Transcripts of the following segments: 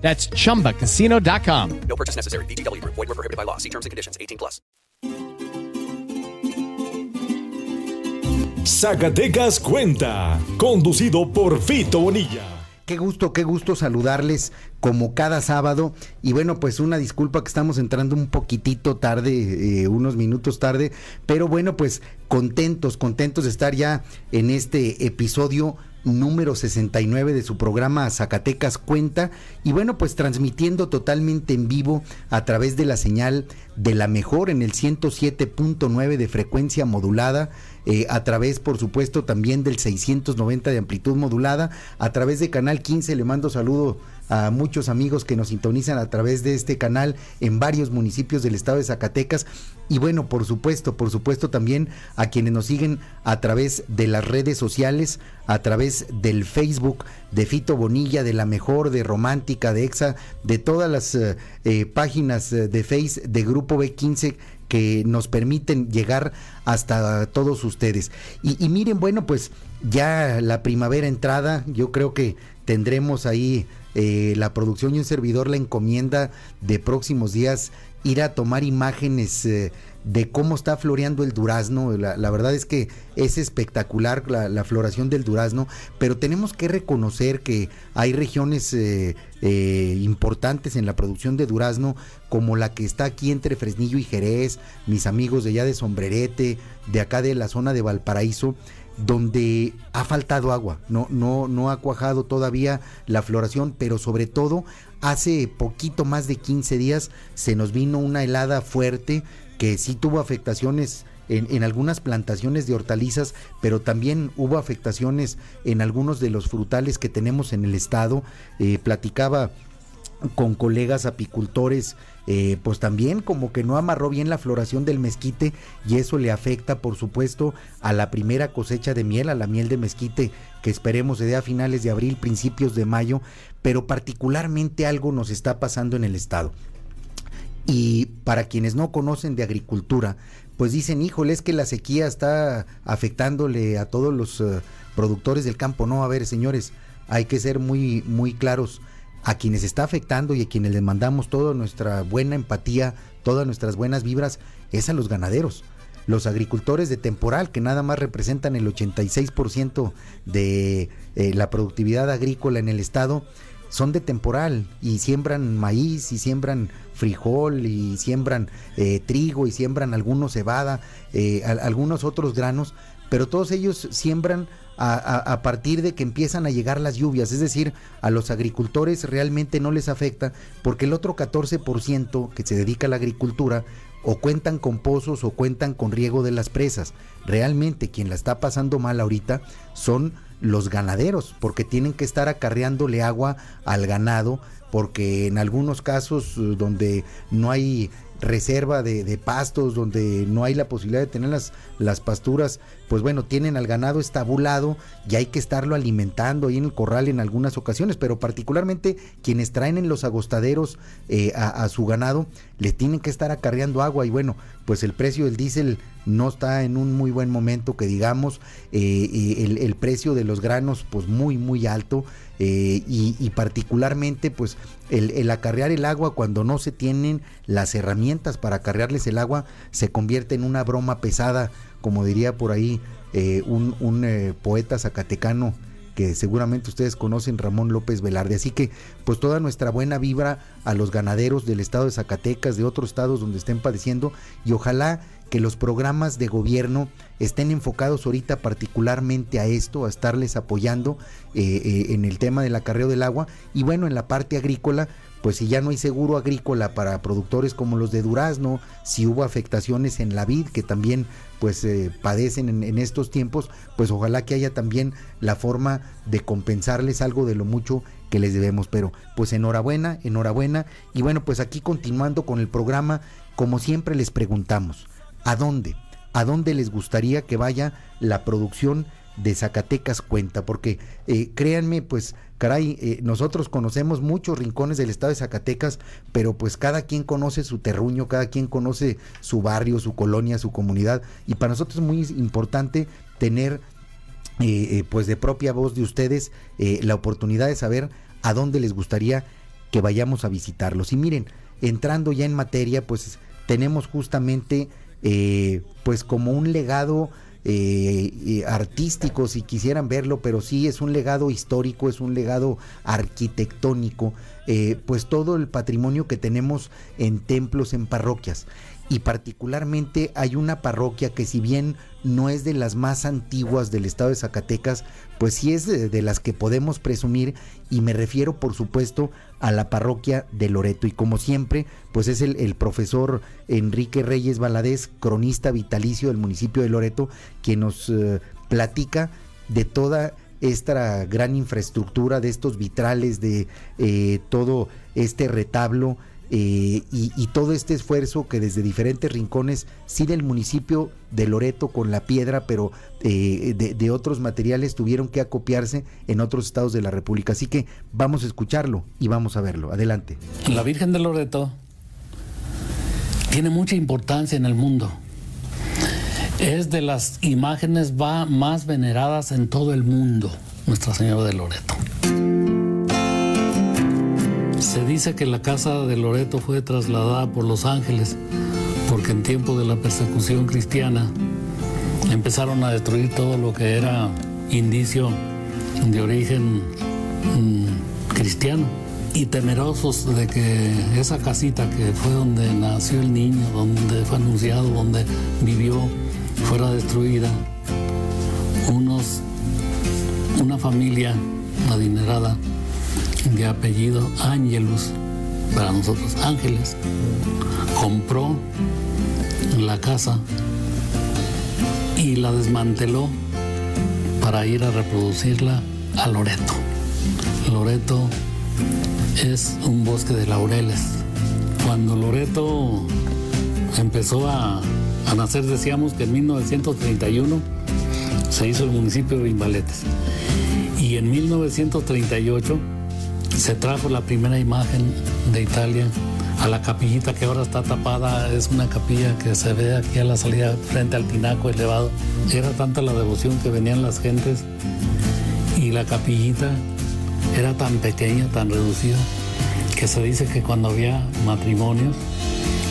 That's chumbacasino.com. No purchase necessary. VGW Group. Void were prohibited by law. See terms and conditions. 18 plus. Zacatecas Cuenta, conducido por Fito Bonilla. Qué gusto, qué gusto saludarles como cada sábado. Y bueno, pues una disculpa que estamos entrando un poquitito tarde, eh, unos minutos tarde. Pero bueno, pues contentos, contentos de estar ya en este episodio número 69 de su programa Zacatecas Cuenta. Y bueno pues transmitiendo totalmente en vivo a través de la señal de la mejor en el 107.9 de frecuencia modulada eh, a través por supuesto también del 690 de amplitud modulada. A través de canal 15 le mando saludo a muchos amigos que nos sintonizan a través de este canal en varios municipios del estado de Zacatecas. Y bueno, por supuesto, por supuesto también a quienes nos siguen a través de las redes sociales, a través del Facebook de Fito Bonilla, de La Mejor, de Romántica, de Exa, de todas las eh, eh, páginas de Face de Grupo B15 que nos permiten llegar hasta todos ustedes. Y, miren, bueno, pues ya la primavera entrada, yo creo que tendremos ahí eh, la producción y un servidor la encomienda de próximos días ir a tomar imágenes eh, de cómo está floreando el durazno. La, verdad es que es espectacular la, floración del durazno, pero tenemos que reconocer que hay regiones eh, importantes en la producción de durazno, como la que está aquí entre Fresnillo y Jerez, mis amigos de allá de Sombrerete, de acá de la zona de Valparaíso donde ha faltado agua, no, no, no ha cuajado todavía la floración, pero sobre todo hace poquito más de 15 días se nos vino una helada fuerte que sí tuvo afectaciones en, algunas plantaciones de hortalizas, pero también hubo afectaciones en algunos de los frutales que tenemos en el estado. Eh, platicaba con colegas apicultores eh, pues también como que no amarró bien la floración del mezquite y eso le afecta por supuesto a la primera cosecha de miel, a la miel de mezquite que esperemos se dé a finales de abril, principios de mayo, pero particularmente algo nos está pasando en el estado. Y para quienes no conocen de agricultura, pues dicen, híjole, es que la sequía está afectándole a todos los eh, productores del campo. No, a ver, señores, hay que ser muy, muy claros a quienes está afectando y a quienes les mandamos toda nuestra buena empatía, todas nuestras buenas vibras, es a los ganaderos. Los agricultores de temporal, que nada más representan el 86% de eh, la productividad agrícola en el estado, son de temporal y siembran maíz y siembran frijol y siembran eh, trigo y siembran algunos cebada, eh, algunos otros granos, pero todos ellos siembran a, partir de que empiezan a llegar las lluvias, es decir, a los agricultores realmente no les afecta porque el otro 14% que se dedica a la agricultura o cuentan con pozos o cuentan con riego de las presas. Realmente quien la está pasando mal ahorita son los ganaderos, porque tienen que estar acarreándole agua al ganado, porque en algunos casos eh, donde no hay reserva de, pastos, donde no hay la posibilidad de tener las, las pasturas, pues bueno, tienen al ganado estabulado y hay que estarlo alimentando ahí en el corral en algunas ocasiones, pero particularmente quienes traen en los agostaderos eh, a, su ganado, le tienen que estar acarreando agua y bueno, pues el precio del diésel no está en un muy buen momento, que digamos, eh, el, el, precio de los granos pues muy, muy alto. Eh, y, particularmente pues el, acarrear el agua cuando no se tienen las herramientas para acarrearles el agua se convierte en una broma pesada, como diría por ahí eh, un, eh, poeta zacatecano que seguramente ustedes conocen, Ramón López Velarde. Así que, pues toda nuestra buena vibra a los ganaderos del estado de Zacatecas, de otros estados donde estén padeciendo, y ojalá que los programas de gobierno estén enfocados ahorita particularmente a esto, a estarles apoyando eh, eh, en el tema del acarreo del agua y bueno, en la parte agrícola, pues si ya no hay seguro agrícola para productores como los de durazno, si hubo afectaciones en la vid que también pues eh, padecen en, en, estos tiempos, pues ojalá que haya también la forma de compensarles algo de lo mucho que les debemos. Pero pues enhorabuena, enhorabuena. Y bueno, pues aquí continuando con el programa, como siempre les preguntamos, ¿a dónde? ¿A dónde les gustaría que vaya la producción de Zacatecas Cuenta? Porque eh, créanme, pues caray, eh, nosotros conocemos muchos rincones del estado de Zacatecas, pero pues cada quien conoce su terruño, cada quien conoce su barrio, su colonia, su comunidad, y para nosotros es muy importante tener eh, eh, pues de propia voz de ustedes la oportunidad de saber a dónde les gustaría que vayamos a visitarlos. Y miren, entrando ya en materia, pues tenemos justamente pues como un legado eh, eh, artístico, si quisieran verlo, pero sí es un legado histórico, es un legado arquitectónico, eh, pues todo el patrimonio que tenemos en templos, en parroquias y particularmente hay una parroquia que si bien no es de las más antiguas del estado de Zacatecas, pues sí es de, las que podemos presumir y me refiero por supuesto a la parroquia de Loreto. Y como siempre pues es el, el profesor Enrique Reyes Valadez, cronista vitalicio del municipio de Loreto, quien nos eh, platica de toda esta gran infraestructura, de estos vitrales, de eh, todo este retablo eh, y, todo este esfuerzo que desde diferentes rincones, sí del municipio de Loreto con la piedra, pero eh, de, de, otros materiales tuvieron que acopiarse en otros estados de la República. Así que vamos a escucharlo y vamos a verlo. Adelante. La Virgen de Loreto tiene mucha importancia en el mundo. Es de las imágenes más veneradas en todo el mundo, Nuestra Señora de Loreto. Se dice que la casa de Loreto fue trasladada por los ángeles porque en tiempo de la persecución cristiana empezaron a destruir todo lo que era indicio de origen mmm, cristiano. Y temerosos de que esa casita que fue donde nació el niño, donde fue anunciado, donde vivió, fuera destruida, unos, una familia adinerada de apellido Ángelus, para nosotros Ángeles, compró la casa y la desmanteló para ir a reproducirla a Loreto. Loreto es un bosque de laureles. Cuando Loreto empezó a, a, nacer, decíamos que en 1931 se hizo el municipio de Vimbaletes. Y en 1938 se trajo la primera imagen de Italia a la capillita que ahora está tapada. Es una capilla que se ve aquí a la salida frente al tinaco elevado. Era tanta la devoción que venían las gentes y la capillita era tan pequeña, tan reducida, que se dice que cuando había matrimonios,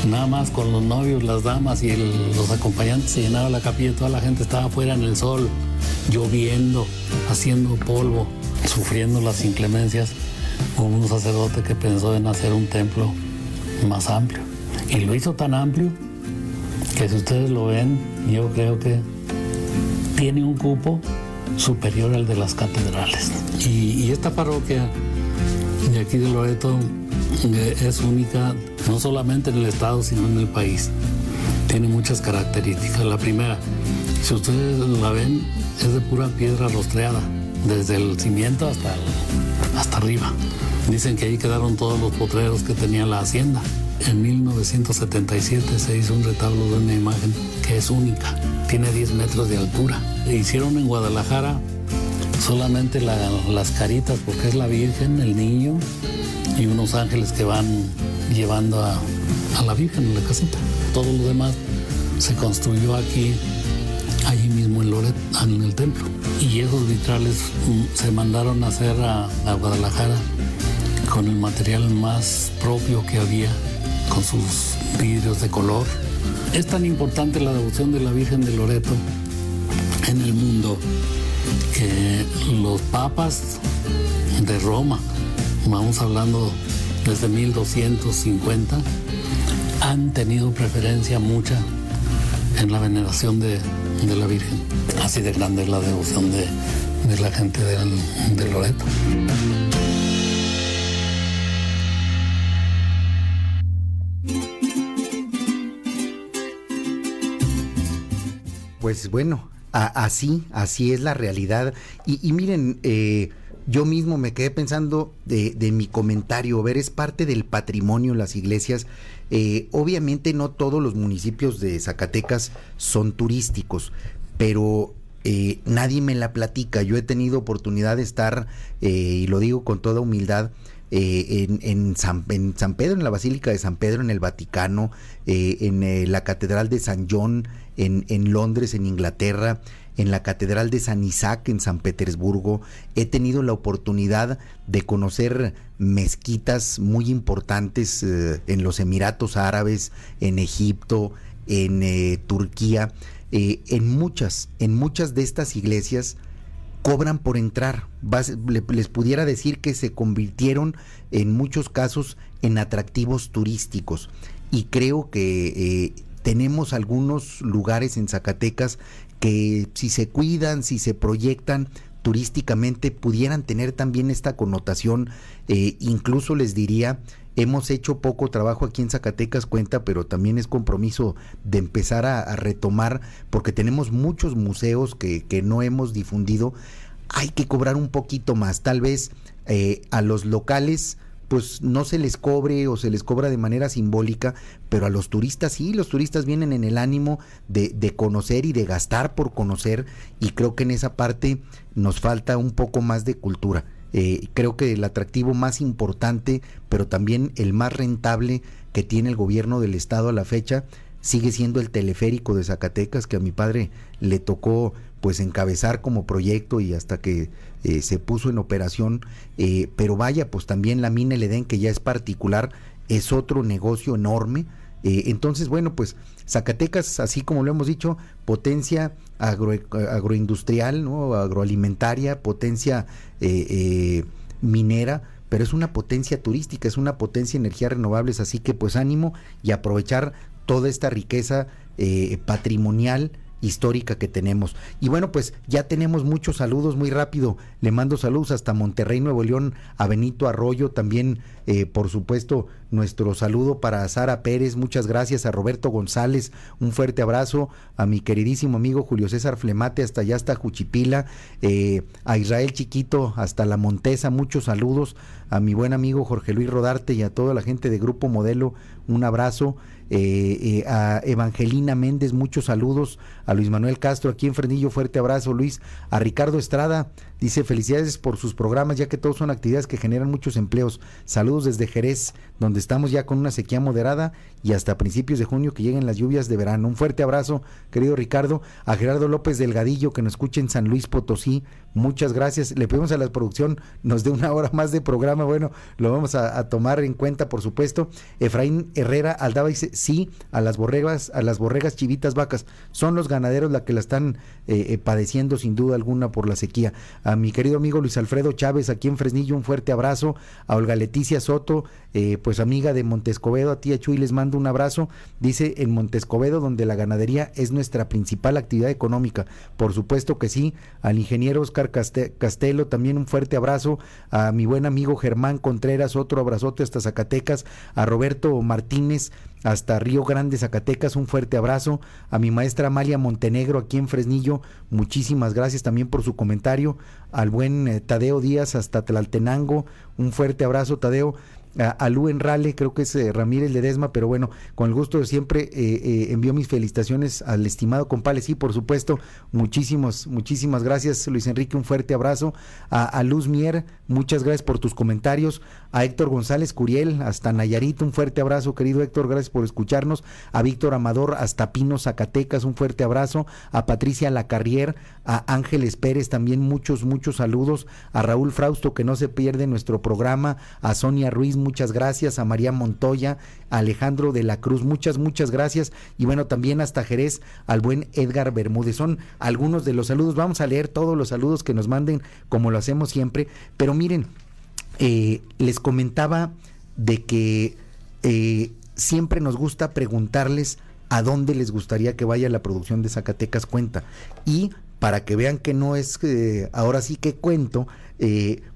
nada más con los novios, las damas y los acompañantes se llenaba la capilla, toda la gente estaba afuera en el sol, lloviendo, haciendo polvo, sufriendo las inclemencias. Hubo un sacerdote que pensó en hacer un templo más amplio. Y lo hizo tan amplio que si ustedes lo ven, yo creo que tiene un cupo superior al de las catedrales. Y, esta parroquia de aquí de Loreto eh, es única no solamente en el estado, sino en el país. Tiene muchas características. La primera, si ustedes la ven, es de pura piedra rostreada, desde el cimiento hasta, el, arriba. Dicen que ahí quedaron todos los potreros que tenía la hacienda. En 1977 se hizo un retablo de una imagen que es única, tiene 10 metros de altura. E hicieron en Guadalajara solamente la, las caritas, porque es la Virgen, el niño y unos ángeles que van llevando a, a la Virgen en la casita. Todo lo demás se construyó aquí, allí mismo en Loret, en el templo. Y esos vitrales se mandaron a hacer a, a Guadalajara con el material más propio que había, con sus vidrios de color. Es tan importante la devoción de la Virgen de Loreto en el mundo que los papas de Roma, vamos hablando desde 1250, han tenido preferencia mucha en la veneración de, la Virgen. Así de grande es la devoción de, la gente de, de Loreto. Pues bueno, así, así es la realidad. Y, y miren, eh, yo mismo me quedé pensando de, de, mi comentario, ver, es parte del patrimonio las iglesias. Eh, obviamente no todos los municipios de Zacatecas son turísticos, pero eh, nadie me la platica. Yo he tenido oportunidad de estar, eh, y lo digo con toda humildad, eh, en, en, San, en, San, Pedro, en la Basílica de San Pedro, en el Vaticano, eh, en eh, la Catedral de San John, en, en, Londres, en Inglaterra, en la Catedral de San Isaac, en San Petersburgo. He tenido la oportunidad de conocer mezquitas muy importantes eh, en los Emiratos Árabes, en Egipto, en eh, Turquía. en muchas, en muchas de estas iglesias, cobran por entrar. les pudiera decir que se convirtieron en muchos casos en atractivos turísticos. Y creo que eh, tenemos algunos lugares en Zacatecas que si se cuidan, si se proyectan turísticamente, pudieran tener también esta connotación. Eh, incluso les diría, hemos hecho poco trabajo aquí en Zacatecas, cuenta, pero también es compromiso de empezar a, retomar, porque tenemos muchos museos que, que, no hemos difundido. Hay que cobrar un poquito más, tal vez eh, a los locales pues no se les cobre o se les cobra de manera simbólica, pero a los turistas sí, los turistas vienen en el ánimo de, de, conocer y de gastar por conocer y creo que en esa parte nos falta un poco más de cultura. Eh, creo que el atractivo más importante, pero también el más rentable que tiene el gobierno del estado a la fecha, sigue siendo el teleférico de Zacatecas, que a mi padre le tocó pues encabezar como proyecto y hasta que eh, se puso en operación, eh, pero vaya, pues también la mina El que ya es particular, es otro negocio enorme. Eh, entonces, bueno, pues Zacatecas, así como lo hemos dicho, potencia agro, agroindustrial, ¿no? agroalimentaria, potencia minera, pero es una potencia turística, es una potencia de energías renovables, así que pues ánimo y aprovechar toda esta riqueza patrimonial histórica que tenemos. Y bueno, pues ya tenemos muchos saludos muy rápido. Le mando saludos hasta Monterrey, Nuevo León, a Benito Arroyo, también eh, por supuesto nuestro saludo para Sara Pérez, muchas gracias a Roberto González, un fuerte abrazo a mi queridísimo amigo Julio César Flemate, hasta allá hasta Juchipila, eh, a Israel Chiquito, hasta La Montesa, muchos saludos, a mi buen amigo Jorge Luis Rodarte y a toda la gente de Grupo Modelo, un abrazo. Eh, eh, a Evangelina Méndez, muchos saludos, a Luis Manuel Castro aquí en Frenillo, fuerte abrazo Luis, a Ricardo Estrada, dice felicidades por sus programas, ya que todos son actividades que generan muchos empleos. Saludos desde Jerez, donde estamos ya con una sequía moderada y hasta principios de junio que lleguen las lluvias de verano. Un fuerte abrazo, querido Ricardo, a Gerardo López Delgadillo, que nos escucha en San Luis Potosí, muchas gracias. Le pedimos a la producción nos dé una hora más de programa, bueno, lo vamos a, tomar en cuenta, por supuesto. Efraín Herrera Aldaba dice, sí a las borregas, a las borregas chivitas vacas. Son los ganaderos la que la están eh, eh, padeciendo sin duda alguna por la sequía. A mi querido amigo Luis Alfredo Chávez aquí en Fresnillo, un fuerte abrazo. A Olga Leticia Soto, eh, pues amiga de Montescobedo, a tía Chuy les mando un abrazo. Dice en Montescobedo, donde la ganadería es nuestra principal actividad económica. Por supuesto que sí. Al ingeniero Oscar Castelo, también un fuerte abrazo. A mi buen amigo Germán Contreras, otro abrazote hasta Zacatecas. A Roberto Martínez, hasta Río Grande, Zacatecas, un fuerte abrazo. A mi maestra Amalia Montenegro aquí en Fresnillo, muchísimas gracias también por su comentario. Al buen eh, Tadeo Díaz hasta Tlaltenango, un fuerte abrazo Tadeo a, Lu Enrale, creo que es eh, Ramírez Ledesma, pero bueno, con el gusto de siempre eh, eh, envío mis felicitaciones al estimado compale, sí, por supuesto, muchísimos, muchísimas gracias Luis Enrique, un fuerte abrazo, a, Luz Mier, muchas gracias por tus comentarios, a Héctor González Curiel, hasta Nayarit, un fuerte abrazo, querido Héctor, gracias por escucharnos, a Víctor Amador, hasta Pino Zacatecas, un fuerte abrazo, a Patricia Lacarrier, a Ángeles Pérez, también muchos, muchos saludos, a Raúl Frausto, que no se pierde nuestro programa, a Sonia Ruiz, muchas gracias, a María Montoya, Alejandro de la Cruz, muchas, muchas gracias, y bueno, también hasta Jerez, al buen Edgar Bermúdez. Son algunos de los saludos, vamos a leer todos los saludos que nos manden, como lo hacemos siempre, pero miren, eh, les comentaba de que eh, siempre nos gusta preguntarles a dónde les gustaría que vaya la producción de Zacatecas Cuenta. Y para que vean que no es eh, ahora sí que cuento,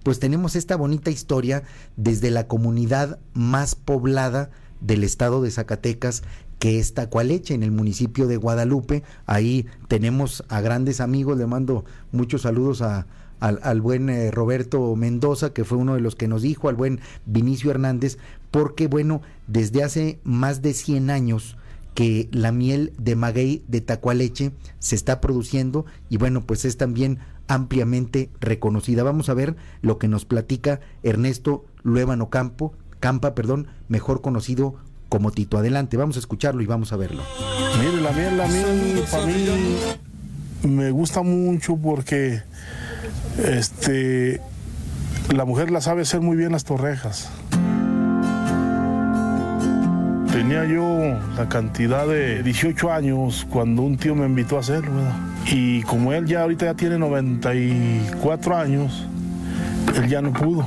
pues tenemos esta bonita historia desde la comunidad más poblada del estado de Zacatecas, que es Tacualeche, en el municipio de Guadalupe. Ahí tenemos a grandes amigos, le mando muchos saludos a, al, buen eh, Roberto Mendoza, que fue uno de los que nos dijo, al buen Vinicio Hernández, porque bueno, desde hace más de 100 años que la miel de maguey de tacualeche se está produciendo y bueno, pues es también ampliamente reconocida. Vamos a ver lo que nos platica Ernesto Luébano Campo, Campa, perdón, mejor conocido como Tito. Adelante, vamos a escucharlo y vamos a verlo. Mire, la miel, la miel para mí me gusta mucho porque este la mujer la sabe hacer muy bien las torrejas. Tenía yo la cantidad de 18 años cuando un tío me invitó a hacerlo. Y como él ya ahorita ya tiene 94 años, él ya no pudo.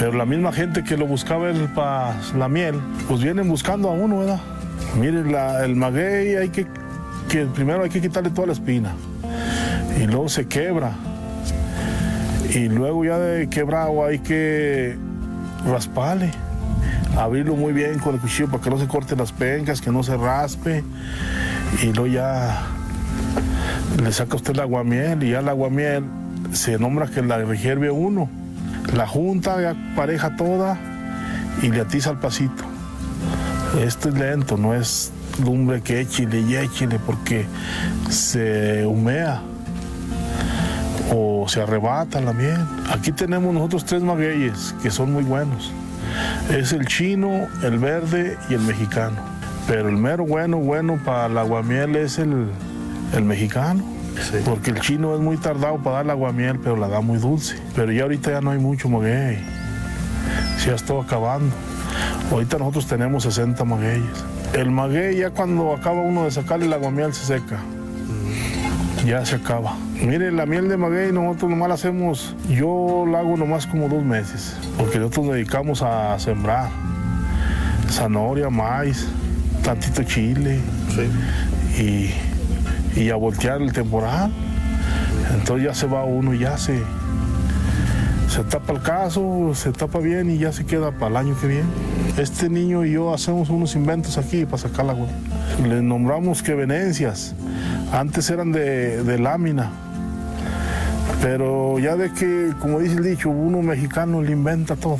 Pero la misma gente que lo buscaba para la miel, pues vienen buscando a uno, ¿verdad? Mire, la- el maguey hay que, primero hay que quitarle toda la espina. Y luego se quebra. Y luego ya de quebrado hay que rasparle. Abrirlo muy bien con el cuchillo para que no se corten las pencas, que no se raspe. Y luego ya le saca usted el aguamiel y ya el aguamiel se nombra que la rejerve uno. La junta, ya pareja toda y le atiza al pasito. Esto es lento, no es lumbre que échile y échile porque se humea o se arrebata la miel. Aquí tenemos nosotros tres magueyes que son muy buenos. Es el chino, el verde y el mexicano. Pero el mero bueno, bueno para el aguamiel es el, el mexicano. Porque el chino es muy tardado para dar el aguamiel, pero la da muy dulce. Pero ya ahorita ya no hay mucho maguey. Se ya está acabando. Ahorita nosotros tenemos 60 magueyes. El maguey ya cuando acaba uno de sacarle el aguamiel se seca. Ya se acaba. Mire, la miel de maguey nosotros nomás la hacemos, yo la hago nomás como dos meses, porque nosotros nos dedicamos a sembrar zanahoria, maíz, tantito chile y, y a voltear el temporal. Entonces ya se va uno y ya se, se tapa el caso, se tapa bien y ya se queda para el año que viene. Este niño y yo hacemos unos inventos aquí para sacar la agua. Le nombramos que venencias. Antes eran de, de lámina. Pero ya de que, como dice el dicho, uno mexicano le inventa todo.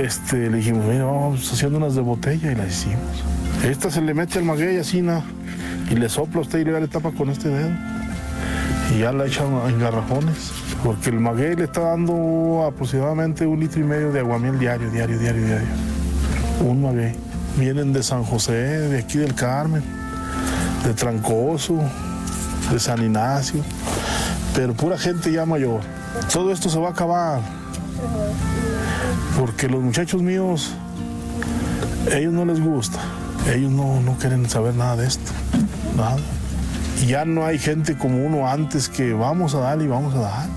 Este, le dijimos, mira, vamos haciendo unas de botella y las hicimos. Esta se le mete al maguey así, na, y le sopla usted y le tapa con este dedo. Y ya la echan en garrafones. Porque el maguey le está dando aproximadamente un litro y medio de aguamiel diario, diario, diario, diario. Un maguey. Vienen de San José, de aquí del Carmen, de Trancoso, de San Ignacio, pero pura gente ya mayor. Todo esto se va a acabar. Porque los muchachos míos, ellos no les gusta. Ellos no, no quieren saber nada de esto. Nada. Y ya no hay gente como uno antes que vamos a darle y vamos a darle.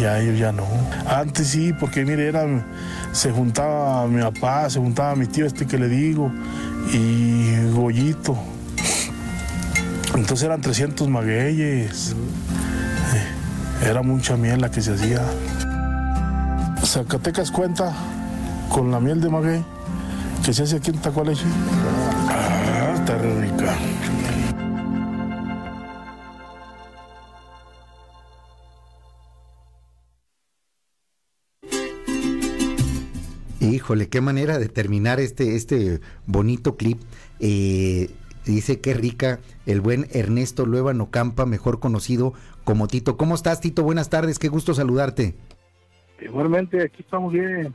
Ya ellos ya no. Antes sí, porque mire, eran, se juntaba mi papá, se juntaba mi tío este que le digo, y Goyito. Entonces eran 300 magueyes. Eh, Era mucha miel la que se hacía. Zacatecas cuenta con la miel de maguey que se hace aquí en Tacualeche. Ah, está rica. Híjole, qué manera de terminar este, este bonito clip. Eh, dice qué rica el buen Ernesto Luébano Campa, mejor conocido como Tito. ¿Cómo estás, Tito? Buenas tardes, qué gusto saludarte. Igualmente, aquí estamos bien.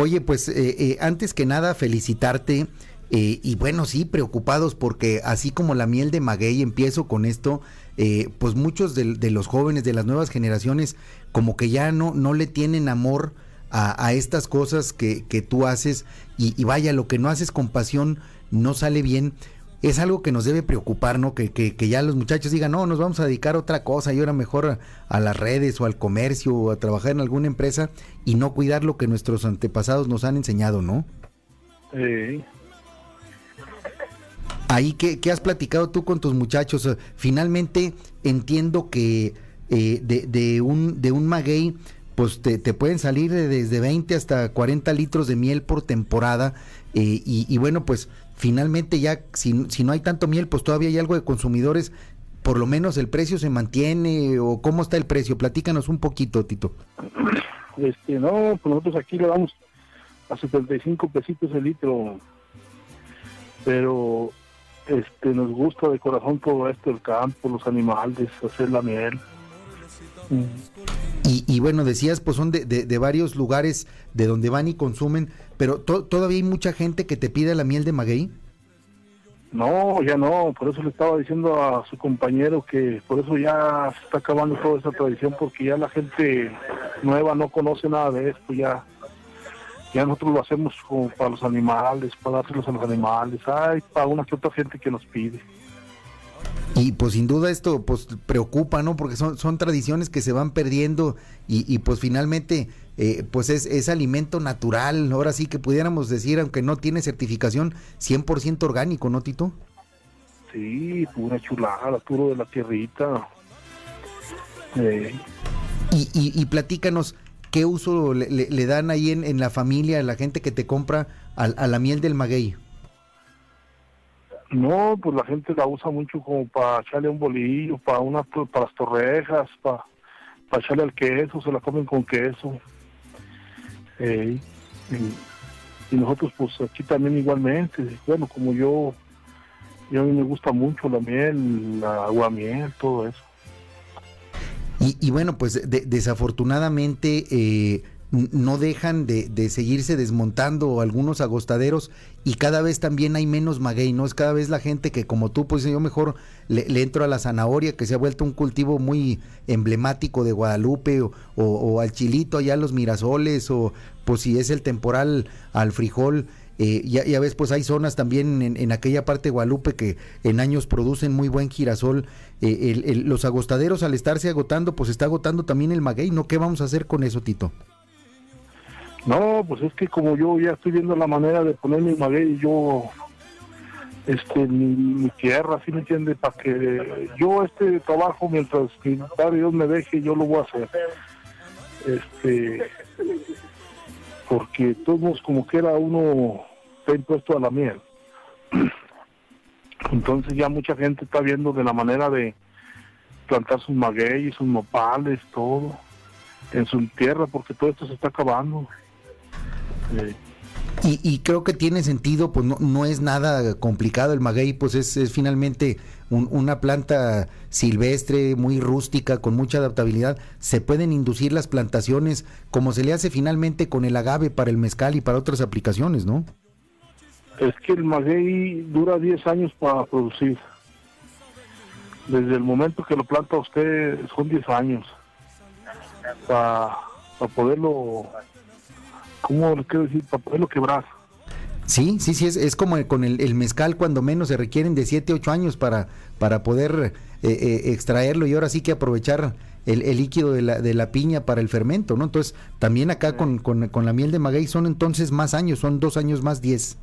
Oye, pues eh, eh, antes que nada felicitarte eh, y bueno, sí, preocupados porque así como la miel de maguey, empiezo con esto, eh, pues muchos de, de los jóvenes, de las nuevas generaciones, como que ya no, no le tienen amor a, a estas cosas que, que tú haces y, y vaya, lo que no haces con pasión no sale bien. Es algo que nos debe preocupar, ¿no? Que, que, que ya los muchachos digan, no, nos vamos a dedicar a otra cosa y ahora mejor a, a las redes o al comercio o a trabajar en alguna empresa y no cuidar lo que nuestros antepasados nos han enseñado, ¿no? Sí. Ahí, ¿qué, qué has platicado tú con tus muchachos? Finalmente entiendo que eh, de, de un, de un maguey, pues te, te pueden salir de- desde 20 hasta 40 litros de miel por temporada. eh, y, y bueno, pues finalmente ya, si, si no hay tanto miel, pues todavía hay algo de consumidores. Por lo menos el precio se mantiene o cómo está el precio. Platícanos un poquito, Tito. este, no, pues nosotros aquí le damos a 75 pesitos el litro, pero este nos gusta de corazón todo esto, el campo, los animales, hacer la miel. Y, bueno, decías, pues son de, de- varios lugares de donde van y consumen, pero to- todavía hay mucha gente que te pide la miel de maguey. No, ya no, por eso le estaba diciendo a su compañero que por eso ya se está acabando toda esa tradición porque ya la gente nueva no conoce nada de esto, ya ya nosotros lo hacemos como para los animales, para dárselos a los animales, hay para una que otra gente que nos pide. Y pues sin duda esto pues preocupa, ¿no? Porque son, son tradiciones que se van perdiendo y, y, pues finalmente eh, pues es, es alimento natural, ahora sí que pudiéramos decir, aunque no tiene certificación, 100% orgánico, ¿no, Tito? Sí, pura chulada, puro de la tierrita. Eh, Y, y, y platícanos, ¿qué uso le, le- le dan ahí en, en la familia, a la gente que te compra a, a la miel del maguey? No, pues la gente la usa mucho como para echarle un bolillo, para una, para las torrejas, para, para echarle al queso, se la comen con queso. Y, nosotros pues aquí también igualmente, bueno, como yo, yo a mí me gusta mucho la miel, la aguamiel, todo eso. Y, y bueno, pues de- desafortunadamente eh, no dejan de, de seguirse desmontando algunos agostaderos y cada vez también hay menos maguey, ¿no? Es cada vez la gente que como tú, pues yo mejor le, entro a la zanahoria, que se ha vuelto un cultivo muy emblemático de Guadalupe, o, o- al chilito allá los mirasoles, o pues si es el temporal al frijol. Eh, ya, ya ves, pues hay zonas también en, en aquella parte de Guadalupe que en años producen muy buen girasol. Eh, el- el- los agostaderos al estarse agotando, pues está agotando también el maguey, ¿no? ¿Qué vamos a hacer con eso, Tito? No, pues es que como yo ya estoy viendo la manera de poner mi maguey, yo, este, mi, mi tierra, ¿sí me entiende? Para que yo este trabajo, mientras mi padre Dios me deje, yo lo voy a hacer. Este, porque todos como que era uno está impuesto a la miel. Entonces ya mucha gente está viendo de la manera de plantar sus magueyes, sus nopales, todo en su tierra, porque todo esto se está acabando. Y, y creo que tiene sentido, pues no, no es nada complicado el maguey, pues es, es finalmente un- una planta silvestre, muy rústica, con mucha adaptabilidad. Se pueden inducir las plantaciones como se le hace finalmente con el agave para el mezcal y para otras aplicaciones, ¿no? es que el maguey dura 10 años para producir. Desde el momento que lo planta usted son 10 años. Para poderlo, ¿cómo le quiero decir? Para poderlo quebrar. Sí, sí, sí, es, es como con el, el mezcal cuando menos se requieren de 7, 8 años para, para poder eh, eh, extraerlo y ahora sí que aprovechar el, el líquido de la, de la piña para el fermento, ¿no? Entonces, también acá con, con, con la miel de maguey son entonces más años, son dos años más 10.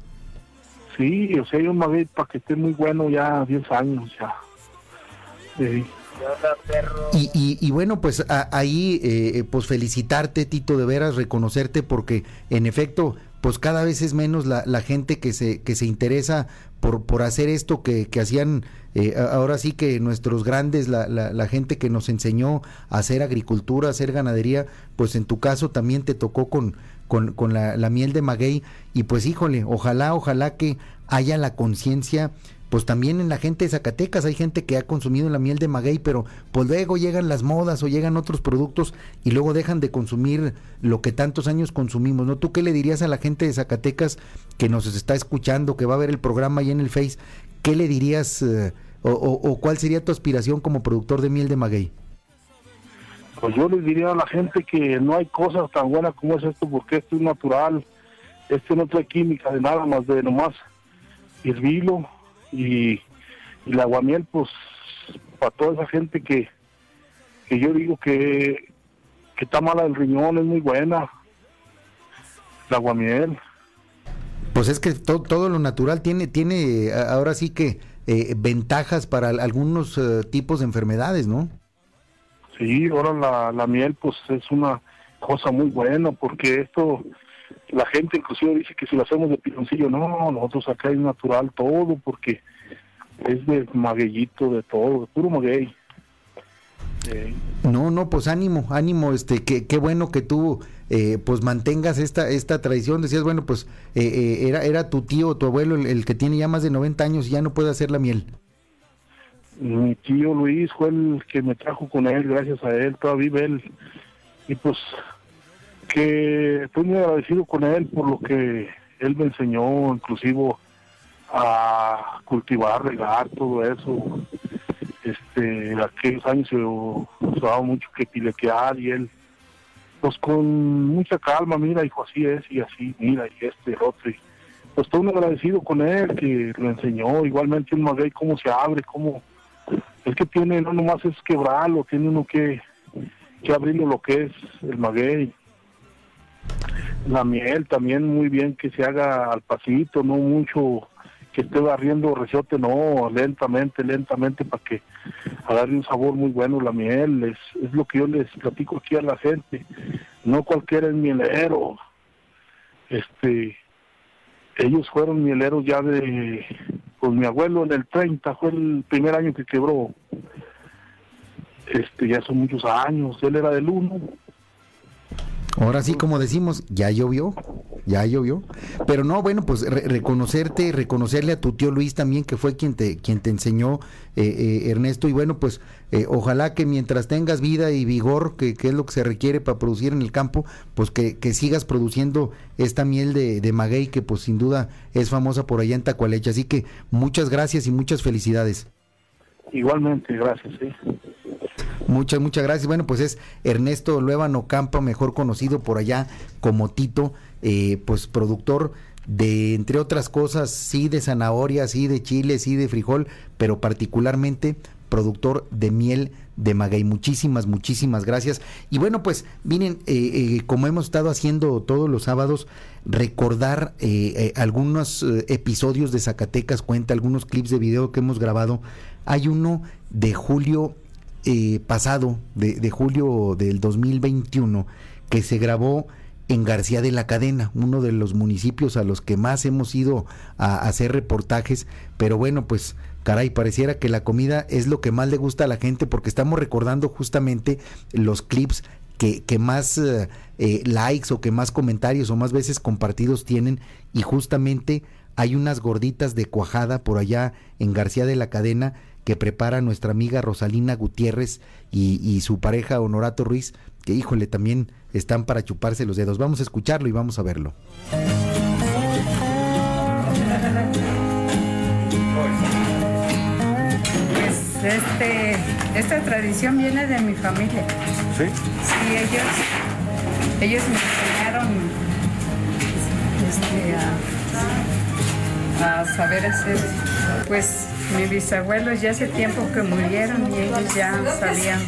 Sí, o sea, hay un maguey para que esté muy bueno ya 10 años ya. Sí. Y, y, bueno, pues ahí, eh, pues felicitarte, Tito, de veras, reconocerte, porque en efecto, pues cada vez es menos la, gente que se, que se interesa por, por hacer esto que, que hacían, eh, ahora sí que nuestros grandes, la, la, la gente que nos enseñó a hacer agricultura, a hacer ganadería, pues en tu caso también te tocó con, con, con la, la miel de maguey, y pues híjole, ojalá, ojalá que haya la conciencia pues también en la gente de Zacatecas hay gente que ha consumido la miel de maguey, pero pues luego llegan las modas o llegan otros productos y luego dejan de consumir lo que tantos años consumimos, ¿no? ¿Tú qué le dirías a la gente de Zacatecas que nos está escuchando, que va a ver el programa ahí en el Face? ¿Qué le dirías eh, o, cuál sería tu aspiración como productor de miel de maguey? Pues yo les diría a la gente que no hay cosas tan buenas como es esto, porque esto es natural, esto no trae química de nada más de nomás hervirlo y, y el aguamiel, pues para toda esa gente que, que yo digo que, que está mala del riñón, es muy buena, el aguamiel. Pues es que to- todo lo natural tiene, tiene ahora sí que eh, ventajas para algunos eh, tipos de enfermedades, ¿no? Sí, ahora la, la miel pues es una cosa muy buena porque esto, la gente inclusive dice que si lo hacemos de piloncillo, no, nosotros acá es natural todo porque es de magueyito, de todo, de puro maguey. Eh, No, no, pues ánimo, ánimo, este, que, qué bueno que tú eh, pues mantengas esta, esta tradición, decías, bueno, pues eh, eh, era, era tu tío, tu abuelo, el, el que tiene ya más de 90 años y ya no puede hacer la miel. mi tío Luis fue el que me trajo con él, gracias a él, todavía vive él. Y pues que estoy muy agradecido con él por lo que él me enseñó, inclusive a cultivar, regar, todo eso. Este, aquellos años se usaba mucho que pilequear y él, pues con mucha calma, mira, hijo, así es y así, mira, y este, el otro. Y, pues estoy muy agradecido con él que lo enseñó, igualmente un maguey, cómo se abre, cómo es que tiene, no nomás es quebrarlo, tiene uno que, que abrirlo lo que es el maguey. La miel también muy bien que se haga al pasito, no mucho que esté barriendo reciote, no, lentamente, lentamente para que agarre un sabor muy bueno la miel, es, es lo que yo les platico aquí a la gente, no cualquiera es mielero, este, ellos fueron mieleros ya de, pues mi abuelo en el 30 fue el primer año que quebró, este, ya son muchos años, él era del 1, Ahora sí, como decimos, ya llovió, ya llovió. Pero no, bueno, pues re- reconocerte, reconocerle a tu tío Luis también, que fue quien te, quien te enseñó, eh, eh, Ernesto. Y bueno, pues eh, ojalá que mientras tengas vida y vigor, que, que es lo que se requiere para producir en el campo, pues que, que sigas produciendo esta miel de, de maguey, que pues sin duda es famosa por allá en Tacualeche. Así que muchas gracias y muchas felicidades. igualmente, gracias, ¿eh? Muchas, muchas gracias. Bueno, pues es Ernesto Luébano Campa, mejor conocido por allá como Tito, eh, pues productor de, entre otras cosas, sí de zanahoria, sí de chile, sí de frijol, pero particularmente productor de miel de maguey. Muchísimas, muchísimas gracias. Y bueno, pues miren, eh, eh, como hemos estado haciendo todos los sábados, recordar eh, eh, algunos eh, episodios de Zacatecas Cuenta, algunos clips de video que hemos grabado. Hay uno de julio eh, pasado, de, de julio del 2021, que se grabó en García de la Cadena, uno de los municipios a los que más hemos ido a, hacer reportajes, pero bueno, pues caray, pareciera que la comida es lo que más le gusta a la gente porque estamos recordando justamente los clips que, que más eh, eh, likes o que más comentarios o más veces compartidos tienen. Y justamente hay unas gorditas de cuajada por allá en García de la Cadena que prepara nuestra amiga Rosalina Gutiérrez y, y su pareja Honorato Ruiz, que híjole, también están para chuparse los dedos. Vamos a escucharlo y vamos a verlo. Pues este, esta tradición viene de mi familia. ¿Sí? Sí, ellos, ellos me enseñaron este, a, a saber hacer. Pues mis bisabuelos ya hace tiempo que murieron y ellos ya sabían,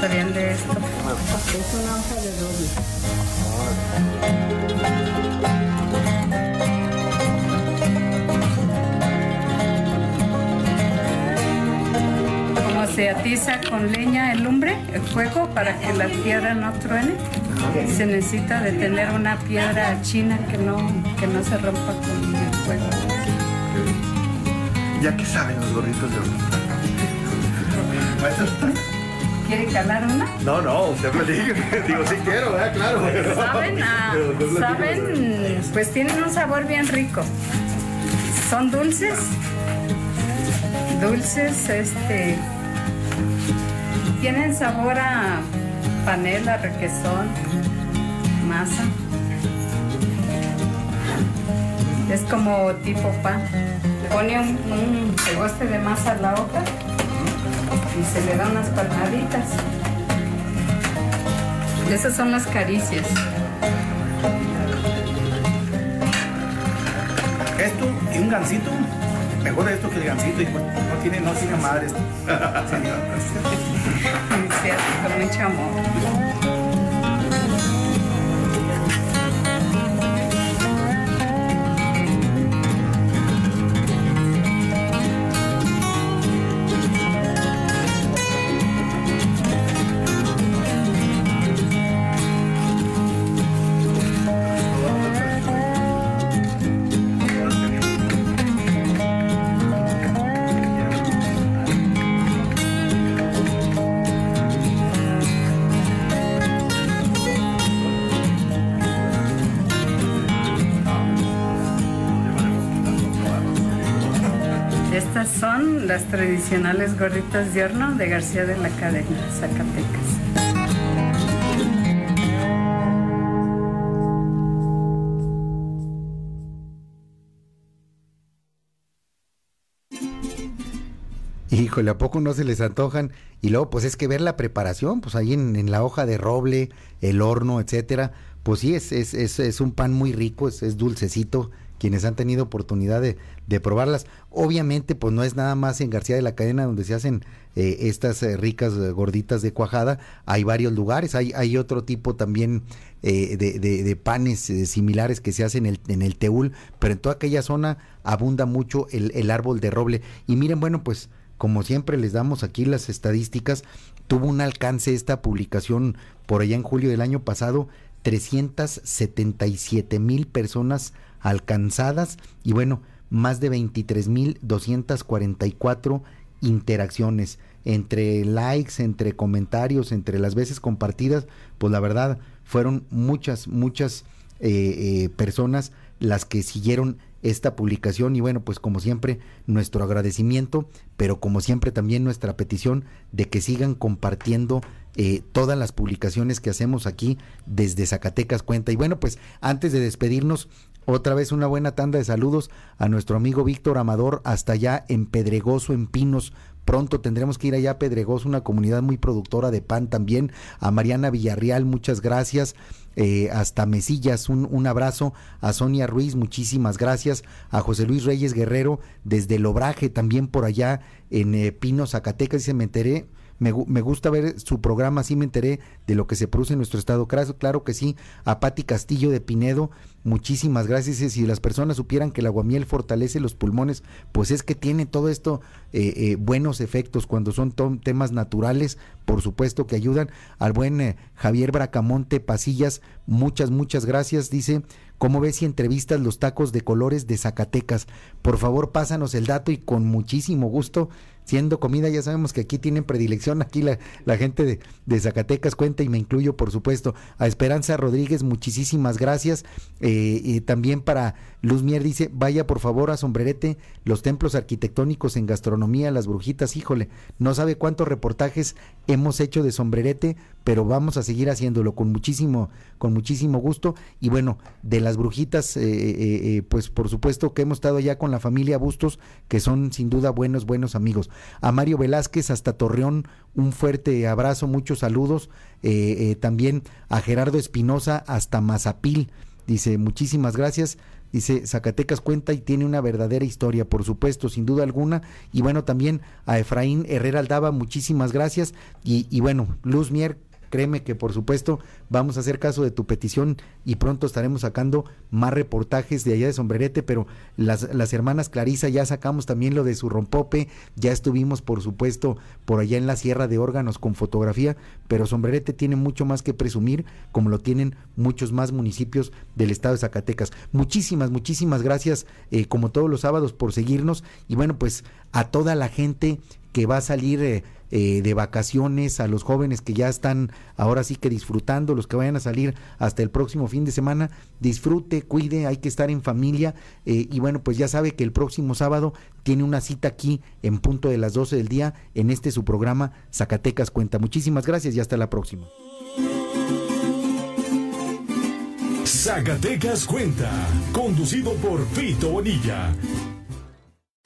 sabían de esto. Es una hoja de se atiza con leña el lumbre, el fuego, para que la tierra no truene, se necesita de tener una piedra china que no, que no se rompa con el fuego. ¿Ya que saben los gorritos de Maestro, ¿Quiere calar una? No, no, usted platique. Digo, sí quiero, ¿verdad? Claro. Saben, Pero saben, pues tienen un sabor bien rico. Son dulces, dulces, este, tienen sabor a panela, requesón, masa. Es como tipo pan. Pone un, un pegoste de masa a la hoja y se le da unas palmaditas. Esas son las caricias. Esto y un gansito. Mejor esto que el gansito. Y no tiene, no tiene madre esto. Se hace con mucho amor. Tradicionales gorditas de horno de García de la Cadena, Zacatecas. Híjole, ¿a poco no se les antojan? Y luego, pues es que ver la preparación, pues ahí en, la hoja de roble, el horno, etcétera, pues sí, es, es, es, un pan muy rico, es dulcecito, quienes han tenido oportunidad de, probarlas. Obviamente, pues no es nada más en García de la Cadena donde se hacen eh, estas eh, ricas eh, gorditas de cuajada, hay varios lugares, hay, otro tipo también eh, de, panes similares que se hacen en el, en el Teúl, pero en toda aquella zona abunda mucho el, el árbol de roble. Y miren, bueno, pues como siempre les damos aquí las estadísticas, tuvo un alcance esta publicación por allá en julio del año pasado, 377 mil personas alcanzadas y bueno, más de 23 mil 244 interacciones entre likes, entre comentarios, entre las veces compartidas, pues la verdad fueron muchas, muchas eh, eh, personas las que siguieron esta publicación y bueno, pues como siempre nuestro agradecimiento, pero como siempre también nuestra petición de que sigan compartiendo eh, todas las publicaciones que hacemos aquí desde Zacatecas Cuenta. Y bueno, pues antes de despedirnos, otra vez una buena tanda de saludos a nuestro amigo Víctor Amador hasta allá en Pedregoso, en Pinos. Pronto tendremos que ir allá a Pedregoso, una comunidad muy productora de pan también. A Mariana Villarreal, muchas gracias. Eh, hasta Mesillas, un, un, abrazo a Sonia Ruiz, muchísimas gracias, a José Luis Reyes Guerrero desde el Obraje, también por allá en eh, Pino, Zacatecas, y se me enteré, me, me, gusta ver su programa, así me enteré de lo que se produce en nuestro estado, claro, claro que sí, a Pati Castillo de Pinedo, muchísimas gracias, si las personas supieran que el aguamiel fortalece los pulmones, pues es que tiene todo esto eh, eh, buenos efectos cuando son temas naturales, por supuesto que ayudan, al buen eh, Javier Bracamonte Pasillas, muchas, muchas gracias, dice, ¿Cómo ves si entrevistas los tacos de colores de Zacatecas? Por favor, pásanos el dato y con muchísimo gusto, siendo comida, ya sabemos que aquí tienen predilección, aquí la, la gente de, Zacatecas cuenta y me incluyo, por supuesto. A Esperanza Rodríguez, muchísimas gracias. Eh, y también para Luz Mier dice, vaya por favor a Sombrerete, los templos arquitectónicos en gastronomía, las brujitas, híjole, no sabe cuántos reportajes hemos hecho de Sombrerete, pero vamos a seguir haciéndolo con muchísimo, con muchísimo gusto. Y bueno, de las brujitas, eh, eh, eh, pues por supuesto que hemos estado ya con la familia Bustos, que son sin duda buenos, buenos amigos. A Mario Velázquez hasta Torreón, un fuerte abrazo, muchos saludos. también a Gerardo Espinosa hasta Mazapil. Dice, muchísimas gracias. Dice, Zacatecas cuenta y tiene una verdadera historia, por supuesto, sin duda alguna. Y bueno, también a Efraín Herrera Aldaba, muchísimas gracias. Y, y bueno, Luz Mier, créeme que por supuesto vamos a hacer caso de tu petición y pronto estaremos sacando más reportajes de allá de Sombrerete, pero las, las hermanas Clarisa ya sacamos también lo de su rompope, ya estuvimos por supuesto por allá en la Sierra de Órganos con fotografía, pero Sombrerete tiene mucho más que presumir, como lo tienen muchos más municipios del estado de Zacatecas. Muchísimas, muchísimas gracias, eh, como todos los sábados, por seguirnos y bueno, pues a toda la gente que va a salir eh, eh, de vacaciones, a los jóvenes que ya están ahora sí que disfrutando, los que vayan a salir hasta el próximo fin de semana, disfrute, cuide, hay que estar en familia eh, y bueno, pues ya sabe que el próximo sábado tiene una cita aquí en punto de las 12 del día en este su programa Zacatecas Cuenta. Muchísimas gracias y hasta la próxima. Zacatecas Cuenta, conducido por Fito Bonilla.